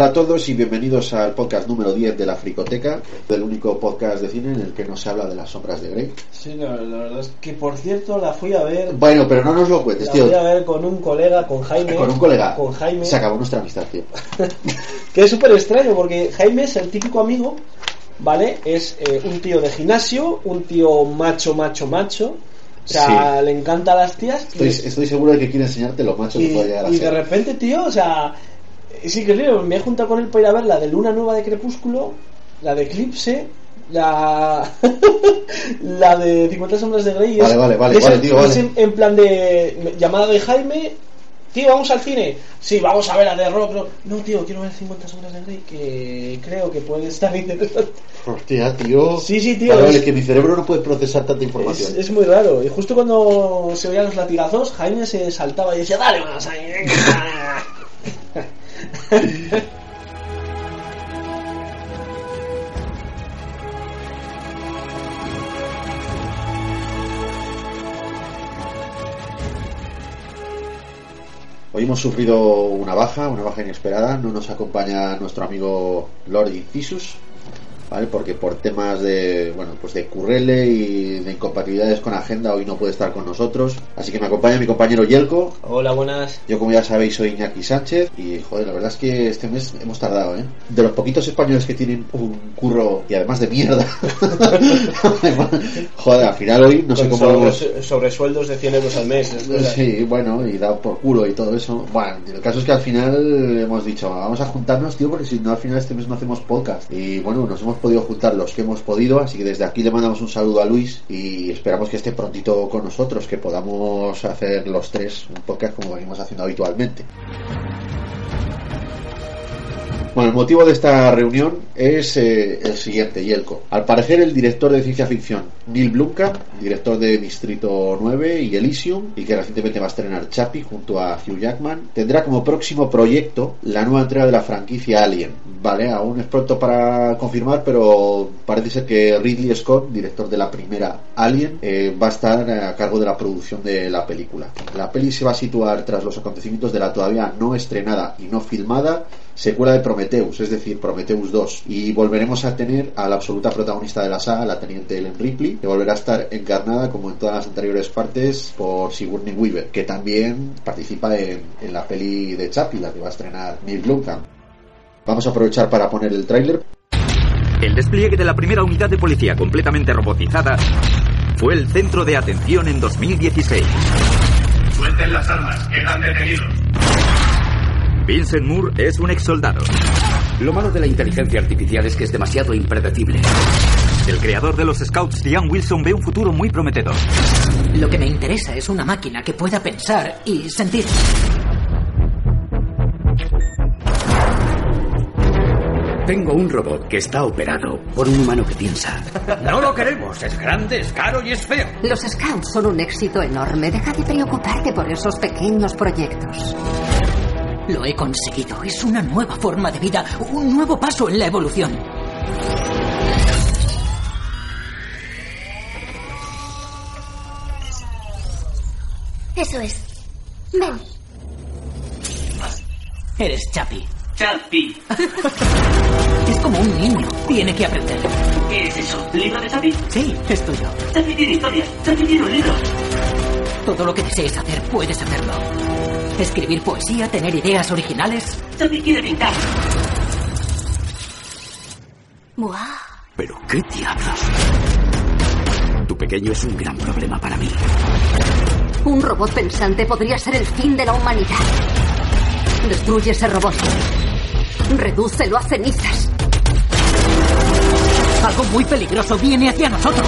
Hola a todos y bienvenidos al podcast número 10 de la Fricoteca, del único podcast de cine en el que no se habla de las sombras de Grey. Sí, la, la verdad es que por cierto la fui a ver. Bueno, pero no nos lo cuentes, La tío. fui a ver con un colega, con Jaime. Con un colega. Con Jaime. Se acabó nuestra amistad, tío. que es súper extraño porque Jaime es el típico amigo, ¿vale? Es eh, un tío de gimnasio, un tío macho, macho, macho. O sea, le encantan las tías. y- Estoy, seguro de que quiere enseñarte lo macho que y, puede llegar a y de repente, tío, o sea, es increíble. Me he juntado con él para ir a ver la de Luna Nueva de Crepúsculo, la de Eclipse, la, la de 50 Sombras de Grey. Vale, es- vale, vale, es vale, tío, vale. en, en plan de llamada de Jaime. Tío, vamos al cine. Sí, vamos a ver la de rock. No, tío, quiero ver 50 sombras de Grey que creo que puede estar interesante. Hostia, tío. Sí, sí, tío, Vale, vale, es- que mi cerebro no puede procesar tanta información. Es, muy raro. Y justo cuando se oían los latigazos, Jaime se saltaba y decía, dale más ahí. venga". Hoy hemos sufrido una baja, una baja inesperada. No nos acompaña nuestro amigo Lord Incisus, ¿vale? Porque por temas de, bueno, pues de currele y de incompatibilidades con agenda hoy no puede estar con nosotros. Así que me acompaña mi compañero Yelko. Hola, buenas. Yo, como ya sabéis, soy Iñaki Sánchez y, joder, la verdad es que este mes hemos tardado, ¿eh? De los poquitos españoles que tienen un curro y además de mierda. joder, al final hoy no sé cómo... sobre, sobre sueldos de 100 euros al mes. Sí, bueno, y dado por culo y todo eso. Bueno, el caso es que al final hemos dicho, vamos a juntarnos, tío, porque si no, al final este mes no hacemos podcast. Y bueno, nos hemos podido juntar los que hemos podido, así que desde aquí le mandamos un saludo a Luis y esperamos que esté prontito con nosotros, que podamos hacer los tres un podcast como venimos haciendo habitualmente. Bueno, el motivo de esta reunión es eh, el siguiente, Yelko. Al parecer, el director de ciencia ficción, Neil Blomkamp, director de Distrito 9 y Elysium, y que recientemente va a estrenar Chappie junto a Hugh Jackman, tendrá como próximo proyecto la nueva entrega de la franquicia Alien. Vale, aún es pronto para confirmar, pero parece ser que Ridley Scott, director de la primera Alien, eh, va a estar a cargo de la producción de la película. La peli se va a situar tras los acontecimientos de la todavía no estrenada y no filmada secuela de Prometheus, es decir, Prometheus 2. Y volveremos a tener a la absoluta protagonista de la saga, la teniente Ellen Ripley, que volverá a estar encarnada, como en todas las anteriores partes, por Sigourney Weaver, que también participa en, en la peli de Chappie, la que va a estrenar Neil Blomkamp. Vamos a aprovechar para poner el tráiler. El despliegue de la primera unidad de policía completamente robotizada fue el centro de atención en 2016. Suelten las armas, quedan detenidos. Vincent Moore es un ex soldado. Lo malo de la inteligencia artificial es que es demasiado impredecible. El creador de los Scouts, Ian Wilson, ve un futuro muy prometedor. Lo que me interesa es una máquina que pueda pensar y sentir. Tengo un robot que está operado por un humano que piensa. No lo queremos, es grande, es caro y es feo. Los Scouts son un éxito enorme. Deja de preocuparte por esos pequeños proyectos. Lo he conseguido. Es una nueva forma de vida, un nuevo paso en la evolución. Eso es. Ven. Eres Chappie. Chapi. Es como un niño. Tiene que aprender. ¿Qué es eso? ¿Libro de Chapi? Sí, es tuyo. Chapi tiene historias. Chapi tiene un libro. Todo lo que desees hacer, puedes hacerlo. Escribir poesía, tener ideas originales. Chapi quiere pintar. Buah. Pero qué diablos. Tu pequeño es un gran problema para mí. Un robot pensante podría ser el fin de la humanidad. Destruye ese robot. Redúcelo a cenizas. Algo muy peligroso viene hacia nosotros.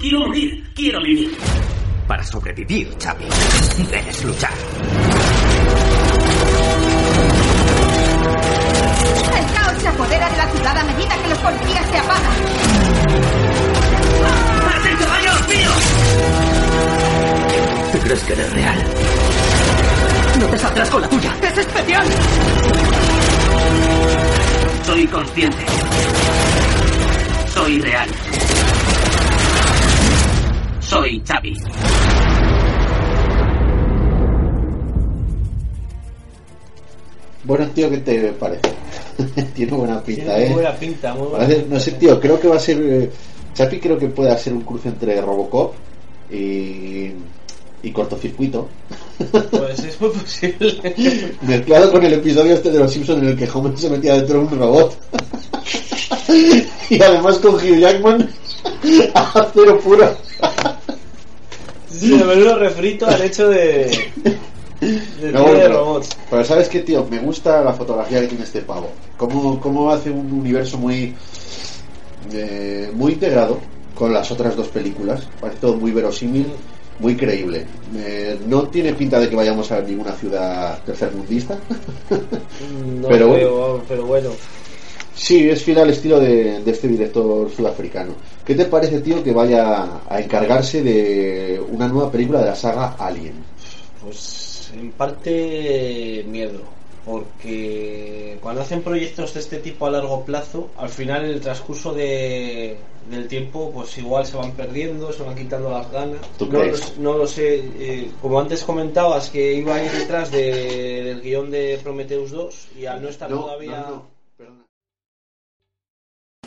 Quiero morir, quiero vivir. Para sobrevivir, Chappie, debes luchar. El caos se apodera de la ciudad a medida que los policías se apagan. ¡Hacen caballos míos! ¿Te crees que eres real? No te saldrás con la tuya. ¡Es especial! Soy consciente. Soy real. Soy Xavi. Bueno, tío, ¿qué te parece? Tiene buena pinta, Tiene ¿eh? buena pinta, muy buena Parece- pinta. no sé, tío, creo que va a ser. eh, Chapi creo que puede ser un cruce entre Robocop y. y cortocircuito. Pues es muy posible. Mezclado con el episodio este de los Simpsons en el que Homer se metía dentro de un robot. y además con Hugh Jackman a cero puro. Sí, de menudo refrito al hecho de. de No, de pero- robots. Pero sabes qué, tío, me gusta la fotografía que tiene este pavo. Cómo, cómo hace un universo muy eh, muy integrado con las otras dos películas. Parece todo muy verosímil, muy creíble. Eh, no tiene pinta de que vayamos a ninguna ciudad tercermundista. No Pero creo, pero bueno. Sí, es fiel al estilo de, de este director sudafricano. ¿Qué te parece, tío, que vaya a encargarse de una nueva película de la saga Alien? Pues en parte miedo, porque cuando hacen proyectos de este tipo a largo plazo, al final en el transcurso de, del tiempo, pues igual se van perdiendo, se van quitando las ganas. ¿Tú no, crees? Lo, no lo sé, eh, como antes comentabas que iba a ir detrás de- del guion de Prometheus 2 y al no estar No, todavía... no.